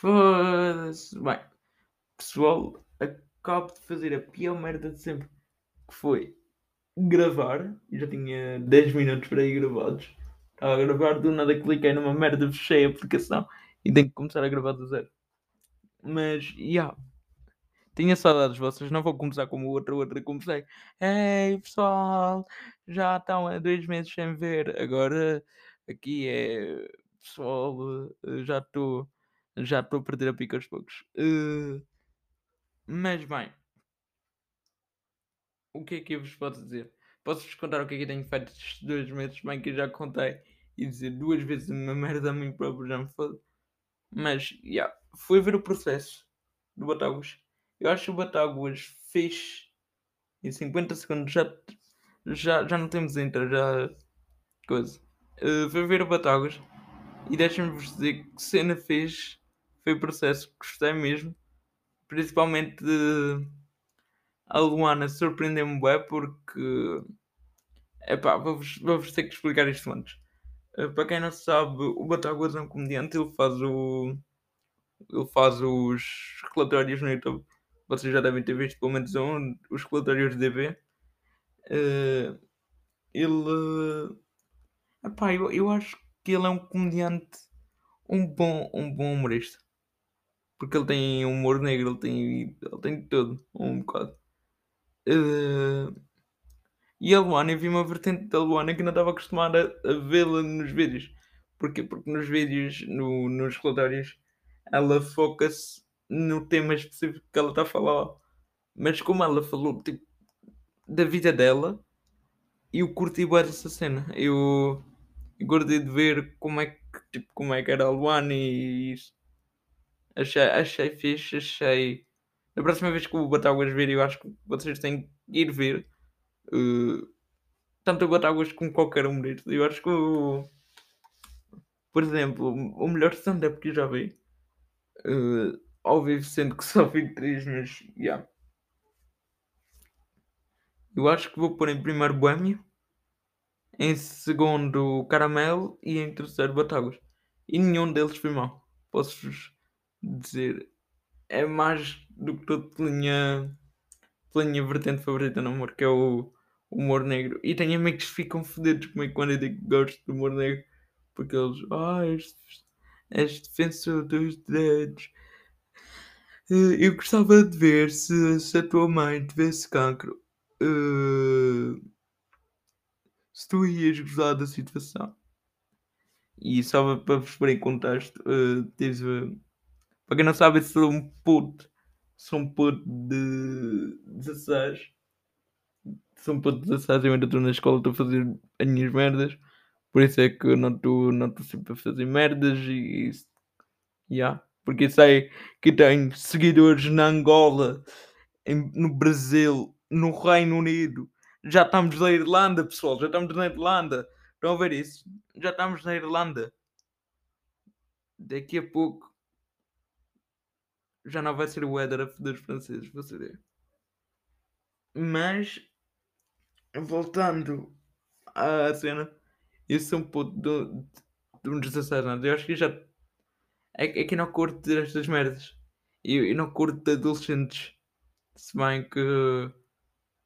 Foda-se. Bem, pessoal, acabo de fazer a pior merda de sempre. Que foi gravar. Já tinha 10 minutos para ir gravados. Estava a gravar, do nada cliquei numa merda, fechei a aplicação e tenho que começar a gravar do zero. Mas, já. Yeah. Tinha saudades vossas, não vou começar como o outro, o outro comecei. Ei pessoal, já estão há dois meses sem ver. Agora aqui é pessoal, eh, já estou já estou a perder a pica aos poucos. Uh, mas bem, o que é que eu vos posso dizer? Posso-vos contar o que é que tenho feito estes dois meses? Bem, que eu já contei e dizer duas vezes uma merda a mim próprio já me foda. Mas, já, yeah, fui ver o processo do Batáguas. Eu acho que o Batáguas fez em 50 segundos já, já, já não temos intro, já. coisa. Uh, fui ver o Batáguas e deixem-me-vos dizer que cena fez foi o processo que gostei mesmo. Principalmente de a Luana surpreendeu-me bem porque epá, vou-vos, vou-vos ter que explicar isto antes. Uh, para quem não sabe, o Batáguas é um comediante, ele faz o. ele faz os relatórios no YouTube. Vocês já devem ter visto pelo menos um, os relatórios de DB. Uh, ele. Epá, eu, eu acho que ele é um comediante, um bom, um bom humorista. Porque ele tem humor negro, ele tem, ele tem de tudo, um bocado. Uh, e a Luana, eu vi uma vertente da Luana que não estava acostumada a, vê-la nos vídeos. Porquê? Porque nos vídeos, no, nos relatórios, ela foca-se no tema específico que ela está a falar. Mas como ela falou tipo, da vida dela, eu curti bem essa cena. Eu, eu de ver como é que, tipo, como é que era a Luana e isso. Achei, achei fixe, achei. Da próxima vez que o Batáguas vir, eu acho que vocês têm que ir ver. Uh, tanto o Batáguas como qualquer humorista. Eu acho que o. Por exemplo, o melhor stand-up que eu já vi. Uh, ao vivo, sendo que só vi três, mas. Yeah. Eu acho que vou pôr em primeiro Boêmio, em segundo Caramelo e em terceiro Batáguas. E nenhum deles foi mal. Posso-vos dizer. É mais do que tudo pela minha, pela minha vertente favorita no humor, que é o humor negro. E tenho amigos que ficam fodidos comigo quando eu digo que gosto do humor negro, porque eles, ah, és, és defensor dos direitos. Eh, eu gostava de ver se, se a tua mãe tivesse cancro. Uh, se tu ias gostar da situação. E só para vos pôr em contexto, uh, tive, para quem não sabe, sou um puto, sou um puto de 16. Sou um puto de 16, eu ainda estou na escola, estou a fazer as minhas merdas. Por isso é que eu não estou não sempre a fazer merdas e isso. Yeah. Porque sei que tenho seguidores na Angola, em, no Brasil, no Reino Unido. Já estamos na Irlanda, pessoal. Já estamos na Irlanda. Estão a ver isso? Já estamos na Irlanda. Daqui a pouco já não vai ser o Éder a foder os franceses, vou saber. Mas voltando à cena, eu sou um puto de, de uns 16 anos. Eu acho que já é, é que eu não curto estas merdas. Eu, eu não curto de adolescentes. Se bem que.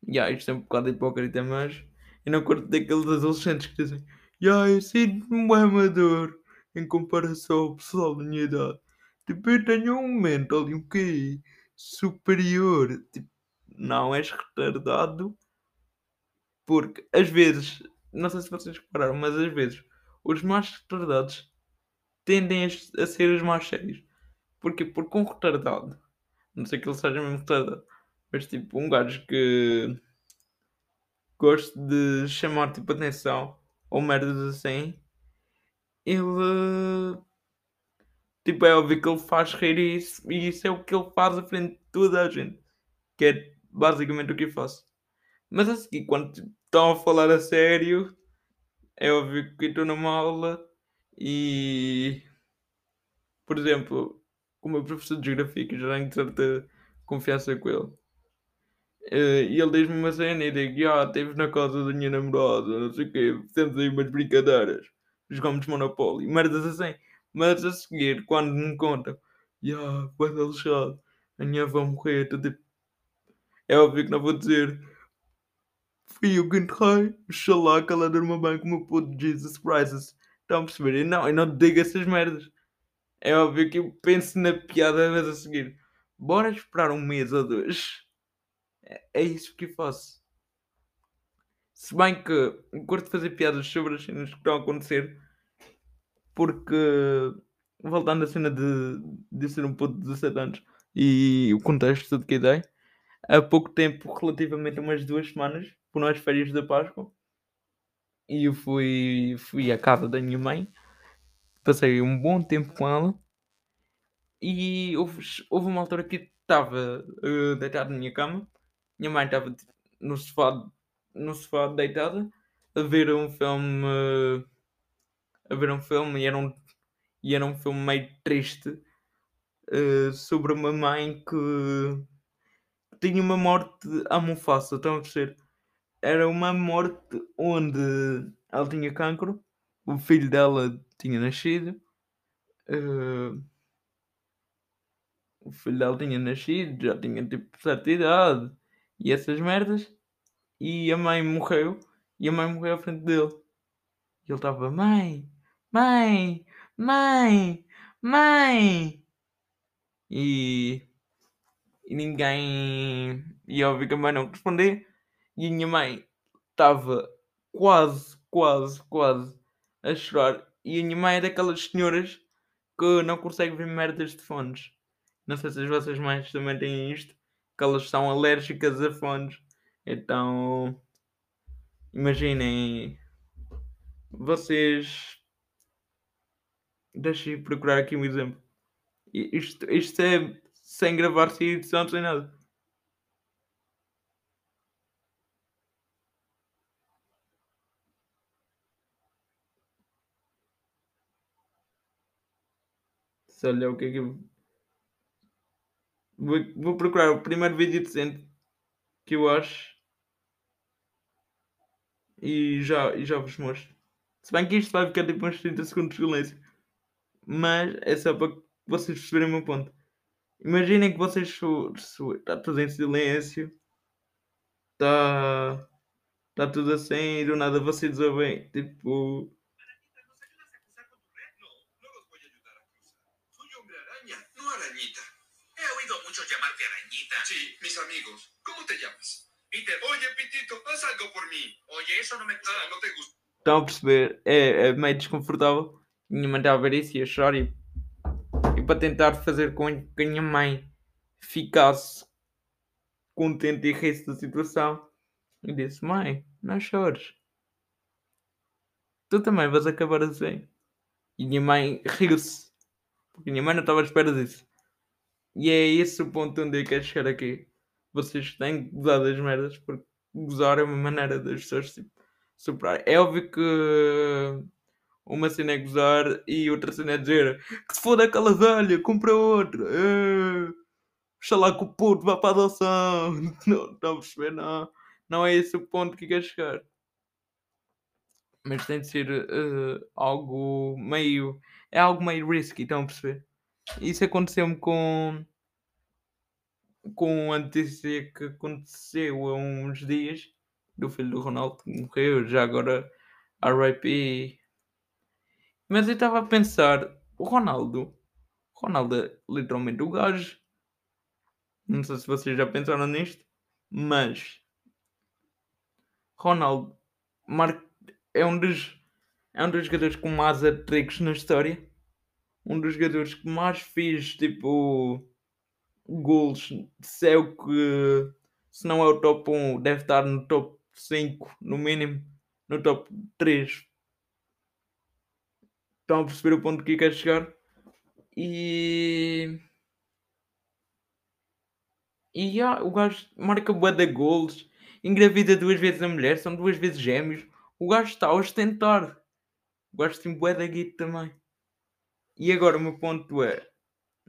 Yeah, isto é um bocado hipócrita, mas. Eu não curto daqueles adolescentes que dizem. Yeah, eu sinto-me um amador em comparação ao pessoal da minha idade. Tipo, eu tenho um mental e um QI superior. Tipo, não és retardado. Porque às vezes, não sei se vocês repararam, mas às vezes os mais retardados tendem a, ser os mais sérios. Porquê? Porque um retardado, não sei que ele seja mesmo retardado, mas tipo, um gajo que gosta de chamar tipo atenção ou merdas assim, ele tipo é óbvio que ele faz rir e isso, e isso é o que ele faz à frente de toda a gente, que é basicamente o que eu faço. Mas a seguir, quando estão a falar a sério, é óbvio que estou numa aula e, por exemplo, o meu professor de Geografia, que já tenho certa confiança com ele, eh, e ele diz-me uma cena e digo: Ah, esteve na casa da minha namorada, não sei o quê, fizemos aí umas brincadeiras, jogamos Monopólio, merdas assim. Mas a seguir, quando me contam Yeah, bué da lixado. A minha avó morrer, tô tipo é óbvio que não vou dizer: "Fui eu que enterrei, que ela durma bem com o puto Jesus Christ". Estão a perceber? E não, eu não digo essas merdas. É óbvio que eu penso na piada, mas a seguir: "Bora esperar um mês ou 2". É é isso que eu faço. Se bem que eu curto fazer piadas sobre as cenas que estão a acontecer, porque voltando à cena de de ser um puto de 17 anos e o contexto de que dei, há pouco tempo, relativamente a umas 2 semanas, foram as férias da Páscoa e eu fui fui à casa da minha mãe, passei um bom tempo com ela e houve houve uma altura que estava, hã, deitado na minha cama, minha mãe estava tipo no sofá no sofá deitada, a ver um filme a ver um filme e era um e era um filme meio triste, hã, sobre uma mãe que tinha uma morte à Mufasa, estão a perceber? Era uma morte onde ela tinha cancro, o filho dela tinha nascido, hã o filho dela tinha nascido, já tinha tipo certa idade e essas merdas, e a mãe morreu, e a mãe morreu à frente dele. E ele estava: "Mãe, mãe, mãe, mãe!" E e ninguém e óbvio que a mãe não respondia, e a minha mãe estava quase, quase, quase a chorar, e a minha mãe é daquelas senhoras que não consegue ver merdas de fones. Não sei se as vossas mães também têm isto, que elas são alérgicas a fones, então imaginem vocês deixa eu procurar aqui um exemplo. Isto isto é sem gravar, sem edição, sem nada. Se olha o que é que eu vou vou procurar o primeiro vídeo decente que eu acho e já e já vos mostro. Se bem que isto vai ficar tipo uns 30 segundos de silêncio, mas é só para vocês perceberem o meu ponto. Imaginem que vocês está tudo em silêncio, está está tudo assim e do nada vocês ouvem tipo. Sí, mis amigos. ¿Cómo te llamas? Peter, Oye, Pitito, haz algo por mí. oye, eso no me gusta. Ah, no te gusta. estão a perceber? É é meio desconfortável. Minha mãe estava a ver isso e a chorar e e para tentar fazer com que a minha mãe ficasse contente e risse da situação, eu disse: "Mãe, não chores. Tu também vais acabar assim". E minha mãe riu-se, porque minha mãe não estava à espera disso. E é esse o ponto onde eu quero chegar aqui. Vocês têm que gozar das merdas, porque gozar é uma maneira das pessoas tipo, superar. É óbvio que uma cena é gozar e outra cena é dizer que se foda aquela velha, compra outra. Eh, Oxalá que o puto vá para a adoção. Não, a perceber? Não, não é esse o ponto que eu quero chegar. Mas tem de ser eh, algo meio. É algo meio risky, estão a perceber? Isso aconteceu-me com. Com a notícia que aconteceu há uns dias do filho do Ronaldo que morreu, já agora RIP. Mas eu estava a pensar, o Ronaldo, o Ronaldo é literalmente o gajo. Não sei se vocês já pensaram nisto, mas Ronaldo mar- é um dos é um dos jogadores com mais hat-tricks na história. Um dos jogadores que mais fez tipo gols de céu que se não é o top 1, deve estar no top 5, no mínimo, no top 3. Estão a perceber o ponto que eu quero chegar? E. E já, o gajo marca bué de golos, engravida duas vezes a mulher, são duas vezes gêmeos. O gajo está a ostentar. O gajo tem bué da guita também. E agora o meu ponto é.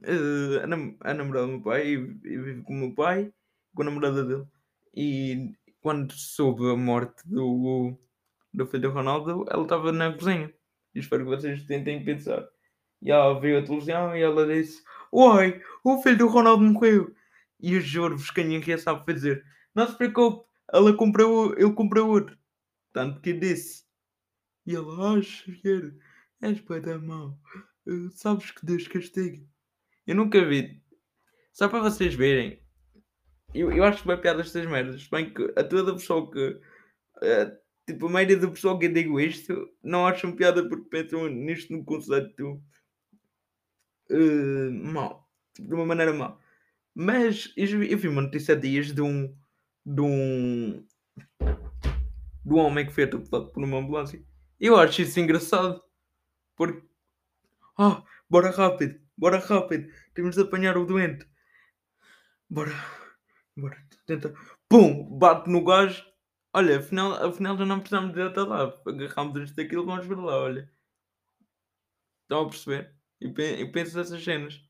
eh, a, nam- a namorada do meu pai, eu vivo com o meu pai, com a namorada dele. E quando soube a morte do, do filho do Ronaldo, ela estava na cozinha. E espero que vocês tentem pensar. E ela viu a televisão e ela disse: Oi, o filho do Ronaldo morreu. E eu juro-vos que minha sabe fazer. Não se preocupe, ela comprou, ele comprou outro. Tanto que disse. E ele, ah, Xavier, és pai da mão. Uh, sabes que Deus castiga. Eu nunca vi. Só para vocês verem. Eu, eu acho que vai piada estas merdas. Bem que a toda pessoa que. Uh, tipo, a maioria da pessoa que eu digo isto não acham piada porque pensam nisto no conceito uh, mau. Tipo, de uma maneira má. Mas eu, eu vi uma notícia há dias de um. de um. de um homem que foi atropelado por uma ambulância. Eu acho isso engraçado. Porque. Ah, bora rápido, bora rápido. Temos de apanhar o doente. Bora. Bora. Tenta. Pum! Bate no gajo. Olha, afinal, afinal já não precisamos de até lá. Agarramos isto daquilo vamos ver lá, olha. Estão a perceber? E penso nessas cenas.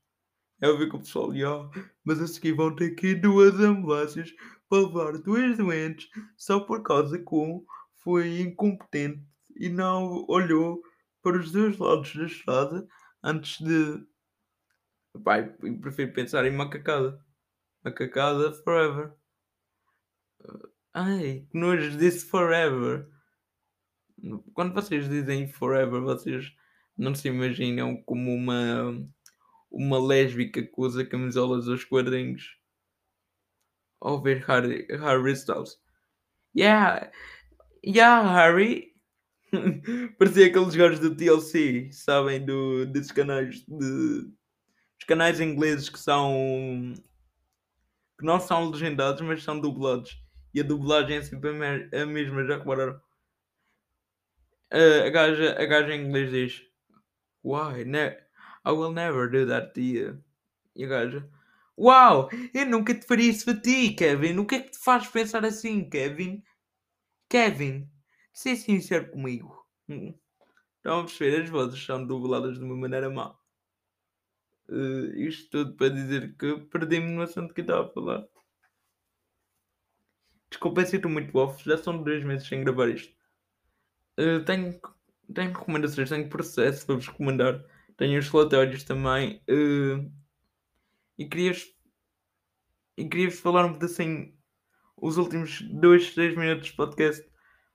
Eu vi com o pessoal, oh, mas a seguir vão ter aqui duas ambulâncias para levar dois doentes só por causa que um foi incompetente e não olhou para os dois lados da estrada antes de. Pai, prefiro pensar em macacada. Macacada forever. Ai, que nojo disse forever. Quando vocês dizem forever, vocês não se imaginam como uma uma lésbica que usa camisolas aos quadrinhos ao ver Harry, Harry Styles. Yeah, yeah, Harry. Parecia aqueles gajos do TLC, sabem? Do, desses canais de. Os canais ingleses que são. que não são legendados, mas são dublados. E a dublagem é sempre a mesma, já repararam? A, a, gaja, a gaja em inglês diz: Why? Ne I will never do that to you. E a gaja: Uau, eu nunca te faria isso a ti, Kevin. O que é que te faz pensar assim, Kevin? Kevin, seja sincero comigo. Hum. Estão a perceber? As vozes são dubladas de uma maneira má. Uh, isto tudo para dizer que perdi-me no assunto que estava a falar. Desculpem se estou muito off, já são dois meses sem gravar isto. Uh, tenho, tenho recomendações, tenho processo para vos recomendar. Tenho os relatórios também. Uh, e querias e queria falar um assim os últimos 2, 3 minutos de podcast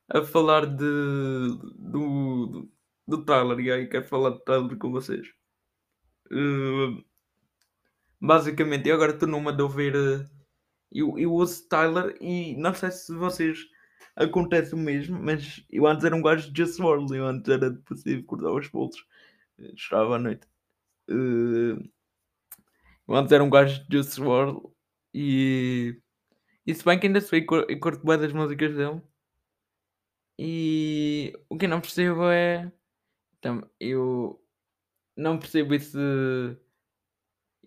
a falar de do, do, do Tyler e aí quero falar de Tyler com vocês. Uh, basicamente, eu agora estou numa de ouvir. Uh, eu, eu uso Tyler e não sei se vocês acontece o mesmo, mas eu antes era um gajo de Just World, eu antes era depressivo, cortar os pulsos, chorava à noite. Uh, eu antes era um gajo de Just World e, e se bem que ainda sei e curto bem das músicas dele. E o que eu não percebo é. Então, eu não percebo esse,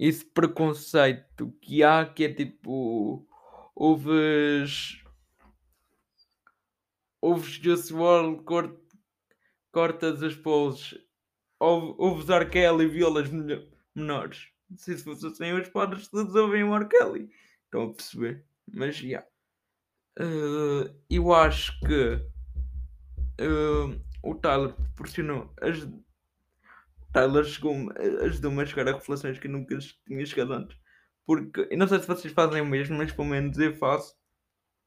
esse preconceito que há que é tipo. Ouves. Ouves Just World, cort, cortas os polos. Ouves R. Kelly violas menores. Se fosse assim, os padres todos ouvem o R. Kelly. Estão a perceber? Mas já. Yeah. Uh, eu acho que uh, o Tyler proporcionou. As... Tyler chegou ajudou-me a chegar a reflexões que eu nunca tinha chegado antes. Porque eu não sei se vocês fazem o mesmo, mas pelo menos eu faço.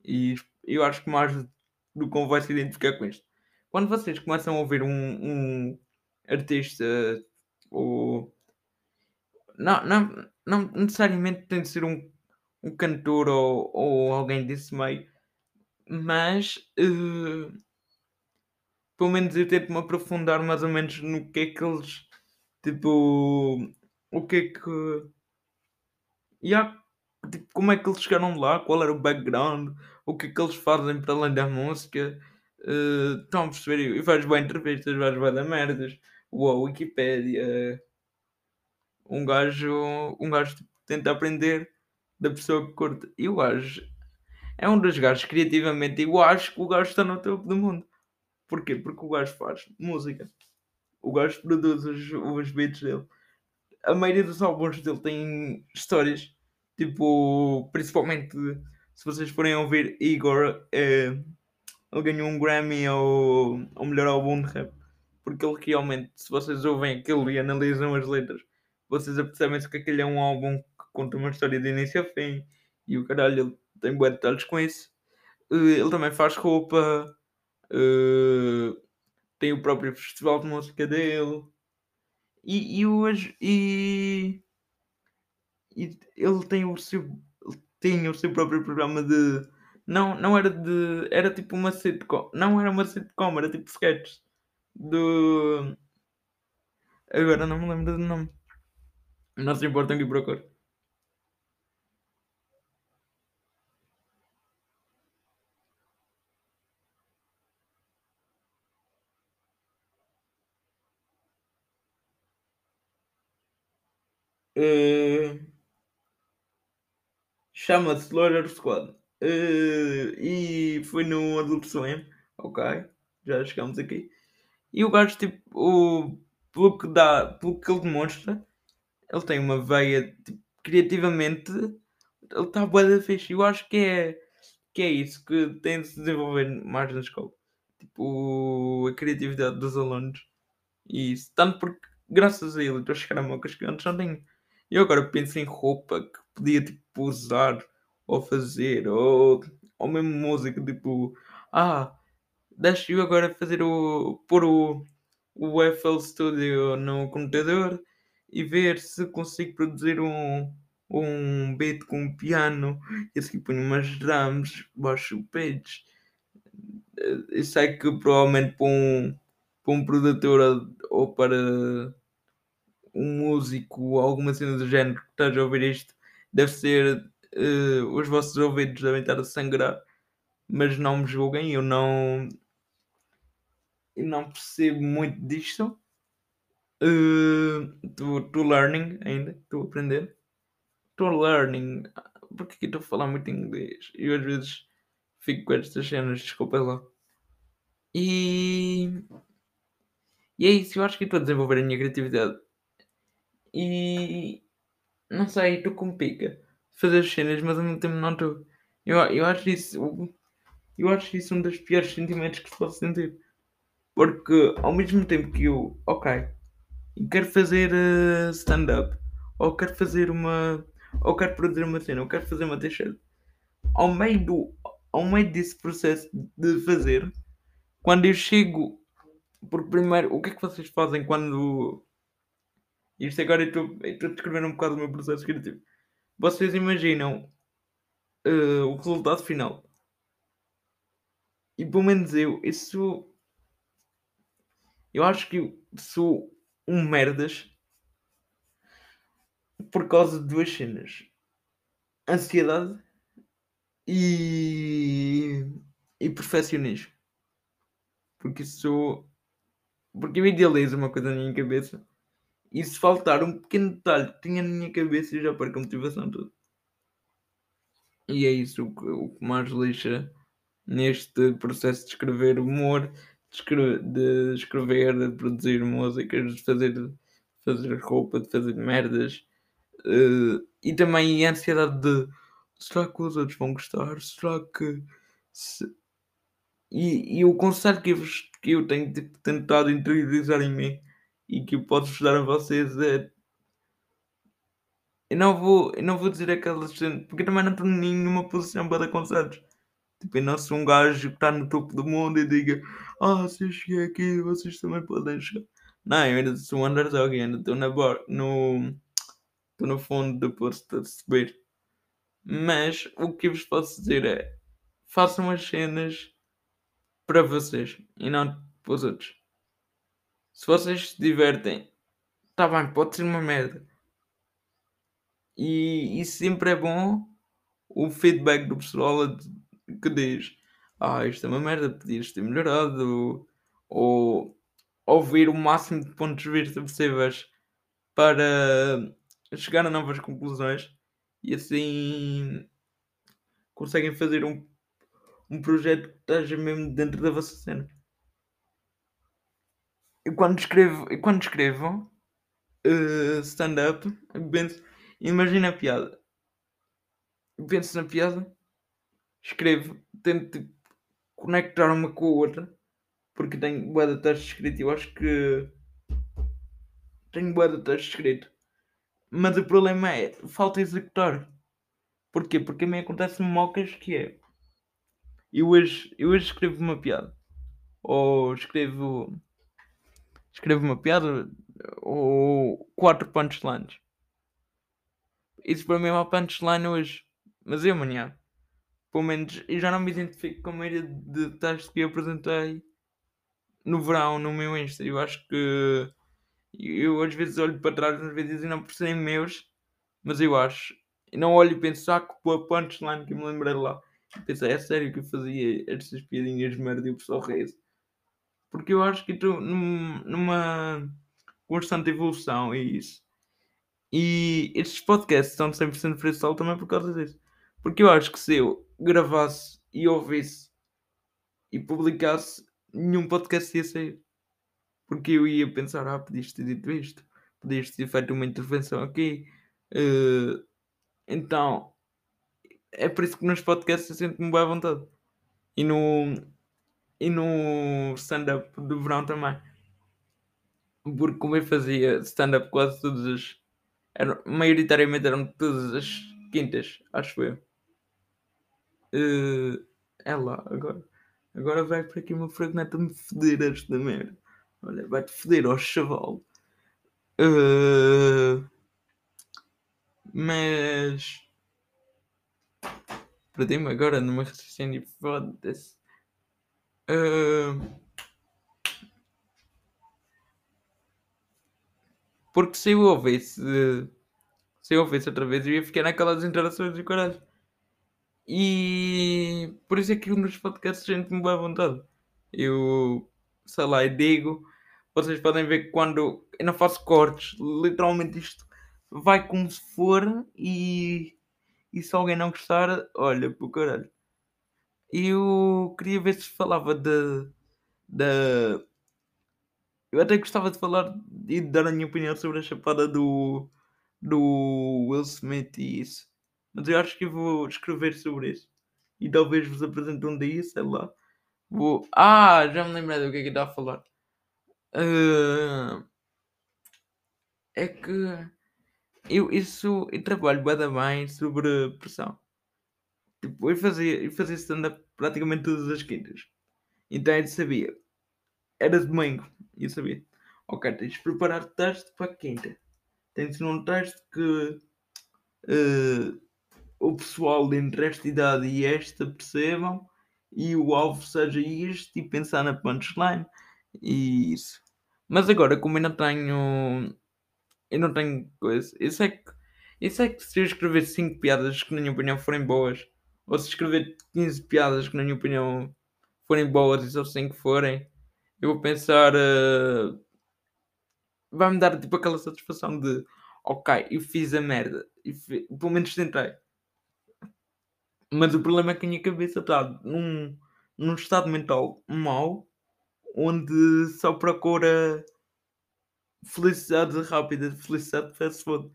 E eu acho que mais do que vai se identificar com isto. Quando vocês começam a ouvir um, um artista ou não, não, não necessariamente tem de ser um, um cantor ou, ou alguém desse meio, mas uh, pelo menos eu tento me aprofundar mais ou menos no que é que eles tipo o que é que yeah, tipo, como é que eles chegaram lá, qual era o background, o que é que eles fazem para além da música. Uh, estão a perceber? E faz bem entrevistas, faz bem da merdas. Uau, Wikipedia um gajo, um gajo tipo, tenta aprender da pessoa que curte. E o gajo é um dos gajos criativamente. Eu acho que o gajo está no topo do mundo. Porquê? Porque o gajo faz música. O gajo produz os, os beats dele. A maioria dos álbuns dele tem histórias. Tipo, principalmente se vocês forem ouvir Igor, é, ele ganhou um Grammy ao, melhor álbum de rap. Porque ele realmente, se vocês ouvem aquilo e analisam as letras, vocês apercebem-se que aquele é um álbum que conta uma história de início a fim e o caralho, ele tem bué detalhes com isso. Eh, ele também faz roupa, eh, tem o próprio festival de música dele e, e hoje e, e ele tem o seu tinha o seu próprio programa de não, não era de era tipo uma sitcom, não era uma sitcom, era tipo sketches do agora não me lembro do nome. Não se importam que procure. Chama-se Slaughter Squad. Eh, e foi no Adult Swim. Ok, já chegamos aqui. E o gajo, tipo, o, pelo que dá, pelo que ele demonstra, ele tem uma veia, tipo, criativamente, ele está bué da fixe. Eu acho que é, que é isso que tem de se desenvolver mais na escola. Tipo, a criatividade dos alunos. E isso, tanto porque, graças a ele, estou a chegar a mocas que antes não tenho. Eu agora penso em roupa que podia, tipo, usar, ou fazer, ou, ou mesmo música, tipo, ah, deixa eu agora fazer o, pôr o, o FL Studio no computador e ver se consigo produzir um, um beat com um piano e assim ponho umas drums, baixo pads. Eu sei que provavelmente para um, para um produtor ou para um músico alguma cena do género que esteja a ouvir isto, deve ser. Uh, os vossos ouvidos devem estar a sangrar, mas não me julguem, eu não. Eu não percebo muito disto. Estou uh, learning ainda, estou a aprender. Estou learning. Porque aqui estou a falar muito inglês e às vezes fico com estas cenas, desculpa lá. E, e é isso, eu acho que estou a desenvolver a minha criatividade. E não sei, estou com pica fazer as cenas, mas ao mesmo tempo não estou. Eu, eu acho isso. Eu acho isso um dos piores sentimentos que se pode sentir. Porque ao mesmo tempo que eu, ok, quero fazer uh, stand-up, ou quero fazer uma. ou quero produzir uma cena, ou quero fazer uma t-shirt, ao meio do. ao meio desse processo de fazer, quando eu chego. Porque primeiro, o que é que vocês fazem quando. Isto agora eu estou a descrever um bocado o meu processo criativo. Vocês imaginam uh, o resultado final. E pelo menos eu, isso. Eu acho que eu sou um merdas por causa de duas cenas: ansiedade e, e perfeccionismo. Porque sou. Porque eu idealizo uma coisa na minha cabeça e se faltar um pequeno detalhe que tinha na minha cabeça, eu já perco a motivação toda. E é isso o que, o que mais lixa neste processo de escrever humor, de escrever, de, escrever, de produzir músicas, de fazer, fazer roupa, de fazer merdas. Uh, e também a ansiedade de será que os outros vão gostar? Será que. Se... E, e o conselho que eu, que eu tenho tipo, tentado interiorizar em mim e que posso ajudar a vocês é. Eu não vou, eu não vou dizer aquelas. Porque também não estou nenhuma posição para dar conselhos. Tipo, eu não sou um gajo que está no topo do mundo e diga: Ah, se eu cheguei aqui, vocês também podem chegar. Não, eu ainda sou um underdog, ainda estou no. Estou no fundo do posto a subir. Mas o que vos posso dizer é: façam as cenas para vocês e não para os outros. Se vocês se divertem, está bem, pode ser uma merda. E, e sempre é bom o feedback do pessoal que diz: Ah, isto é uma merda, podias ter melhorado. Ou ouvir o máximo de pontos de vista possíveis para chegar a novas conclusões e assim conseguem fazer um, um projeto que esteja mesmo dentro da vossa cena. Eu quando escrevo, quando escrevo uh, stand-up, imagina a piada. Penso na piada, escrevo, tento tipo, conectar uma com a outra, porque tenho boa de texto escrito. Eu acho que tenho boa de texto escrito Mas o problema é, falta executar. Porquê? Porque a mim acontece-me mocas que é. Eu hoje, eu hoje escrevo uma piada. Ou escrevo. Escrevo uma piada. Ou quatro punchlines. Isso para mim é uma punchline hoje. Mas eu amanhã. Pelo menos eu já não me identifico com a maioria de textos que eu apresentei no verão no meu Insta. Eu acho que eu às vezes olho para trás nos vídeos e não por serem meus, mas eu acho. E não olho e penso, ah, que a punchline que eu me lembrei lá. Penso, é sério que eu fazia estas piadinhas de merda e o pessoal reis. Porque eu acho que estou num, numa constante evolução, é isso. E estes podcasts estão 100% freestyle também por causa disso. Porque eu acho que se eu gravasse e ouvisse e publicasse, nenhum podcast ia sair. Porque eu ia pensar, ah, podias ter dito isto, podias ter feito uma intervenção aqui. Uh, então, é por isso que nos podcasts eu sinto-me bem à vontade. E no, e no stand-up do verão também. Porque como eu fazia stand-up quase todas as. Era, maioritariamente eram todas as quintas, acho eu. Uh, é lá, agora. Agora vai para aqui uma fragneta me foder esta merda. Olha, vai-te foder ao chaval. Uh, mas. Perdi-me agora numa raciocínio. Foda-se. Uh, porque se eu ouvisse. Se eu ouvisse outra vez, eu ia ficar naquelas interações de caralho. E por isso é que nos podcasts gente me à vontade. Eu, sei lá, eu digo. Vocês podem ver que quando eu não faço cortes, literalmente isto vai como se for e, e se alguém não gostar, olha, por caralho. Eu queria ver se falava de, de. Eu até gostava de falar e de dar a minha opinião sobre a chapada do, do Will Smith e isso. Mas eu acho que vou escrever sobre isso. E talvez vos apresente um dia, sei lá. Vou... Ah, já me lembrei do que é que está a falar. Uh... É que eu isso eu trabalho bem sobre pressão. Tipo, eu fazia, eu fazia stand-up praticamente todas as quintas. Então eu sabia. Era domingo. E eu sabia. Ok, tens de preparar texto para quinta. Tens um texto que uh, o pessoal de entre esta idade e esta percebam e o alvo seja este e pensar na punchline e isso. Mas agora, como eu não tenho. Eu não tenho coisa. Isso é que. Isso é que se eu escrever 5 piadas que, na minha opinião, forem boas, ou se escrever 15 piadas que, na minha opinião, forem boas e só 5 forem, eu vou pensar. Uh, vai-me dar tipo aquela satisfação de ok, eu fiz a merda, e pelo menos tentei. Mas o problema é que a minha cabeça está num, num estado mental mau, onde só procura felicidade rápida, felicidade fast food.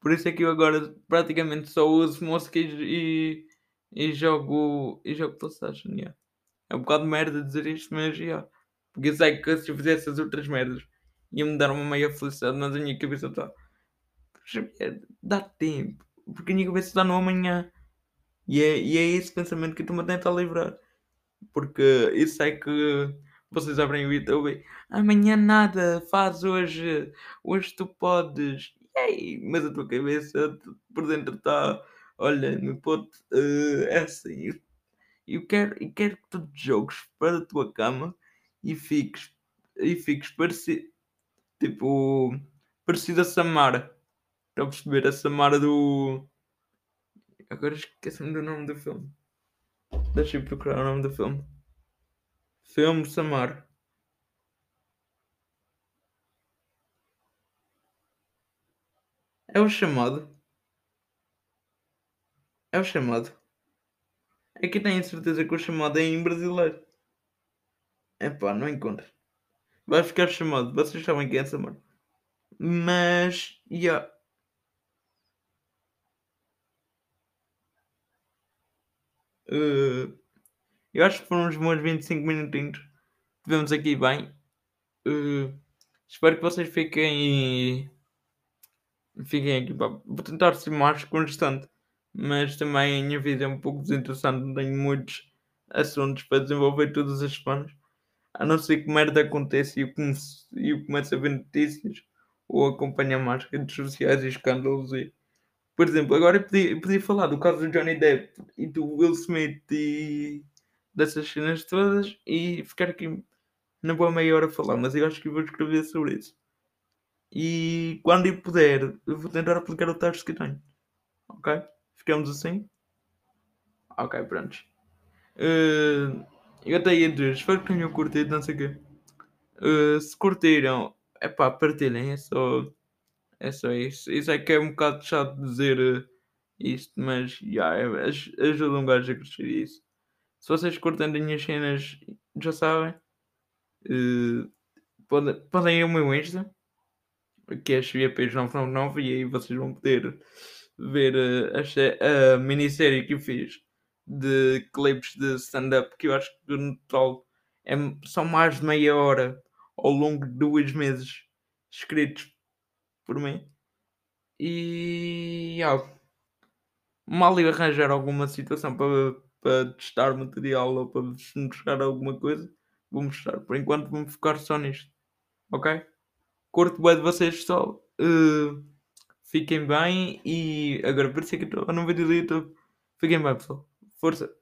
Por isso é que eu agora praticamente só uso músicas e, e jogo e jogo PlayStation. Yeah. É um bocado de merda dizer isto, mas yeah. porque eu sei que se eu fizesse as outras merdas ia-me dar uma meia felicidade, mas a minha cabeça está. Dá tempo, porque a minha cabeça está no amanhã. E é, e é esse pensamento que eu estou-me a tentar livrar. Porque isso é que vocês abrem o YouTube amanhã nada, faz hoje, hoje tu podes. Yay! Mas a tua cabeça por dentro está, olha, meu puto, uh, é assim. Eu quero, eu quero que tu jogues para a tua cama e fiques, e fiques parecido, tipo, parecido a Samara. Estão a perceber? A Samara do Agora esqueci-me do nome do filme. Deixa eu procurar o nome do filme. Filme Samar. É o chamado. É o chamado. Aqui tenho certeza que o chamado é em brasileiro. Epá, não encontro. Vai ficar chamado. Vocês sabem quem é Samar. Mas, yeah. Uh, eu acho que foram uns bons 25 minutinhos. Tivemos aqui bem. Uh, espero que vocês fiquem. Fiquem aqui, pá. Vou tentar ser mais constante, mas também a minha vida é um pouco desinteressante, não tenho muitos assuntos para desenvolver todas as semanas. A não ser que merda aconteça e eu comece a ver notícias ou acompanhar mais redes sociais e escândalos. E, por exemplo, agora eu podia, eu podia falar do caso do Johnny Depp e do Will Smith e dessas cenas todas e ficar aqui na boa meia hora a falar, mas eu acho que vou escrever sobre isso. E quando eu puder, eu vou tentar aplicar o texto que tenho. Ok? Ficamos assim? Ok, pronto. Uh, eu até ia dizer, espero que tenham curtido, não sei o quê. Uh, se curtiram, é pá, partilhem, é só, é só isso. Isso é que é um bocado chato dizer uh, isto, mas yeah, é, ajuda um gajo a crescer isso. Se vocês curtem as minhas cenas, já sabem. Uh, podem, podem ir ao meu Insta, que é XVP999, e aí vocês vão poder ver uh, a, a minissérie que eu fiz de clipes de stand-up, que eu acho que no total é, são mais de meia hora ao longo de dois meses escritos por mim. E mal arranjar alguma situação para, para testar material ou para mostrar alguma coisa, vou mostrar. Por enquanto vou focar só nisto. Ok? Curto bem de vocês, pessoal. Uh, fiquem bem e agora parecia que estou num vídeo do YouTube. Fiquem bem, pessoal. Força!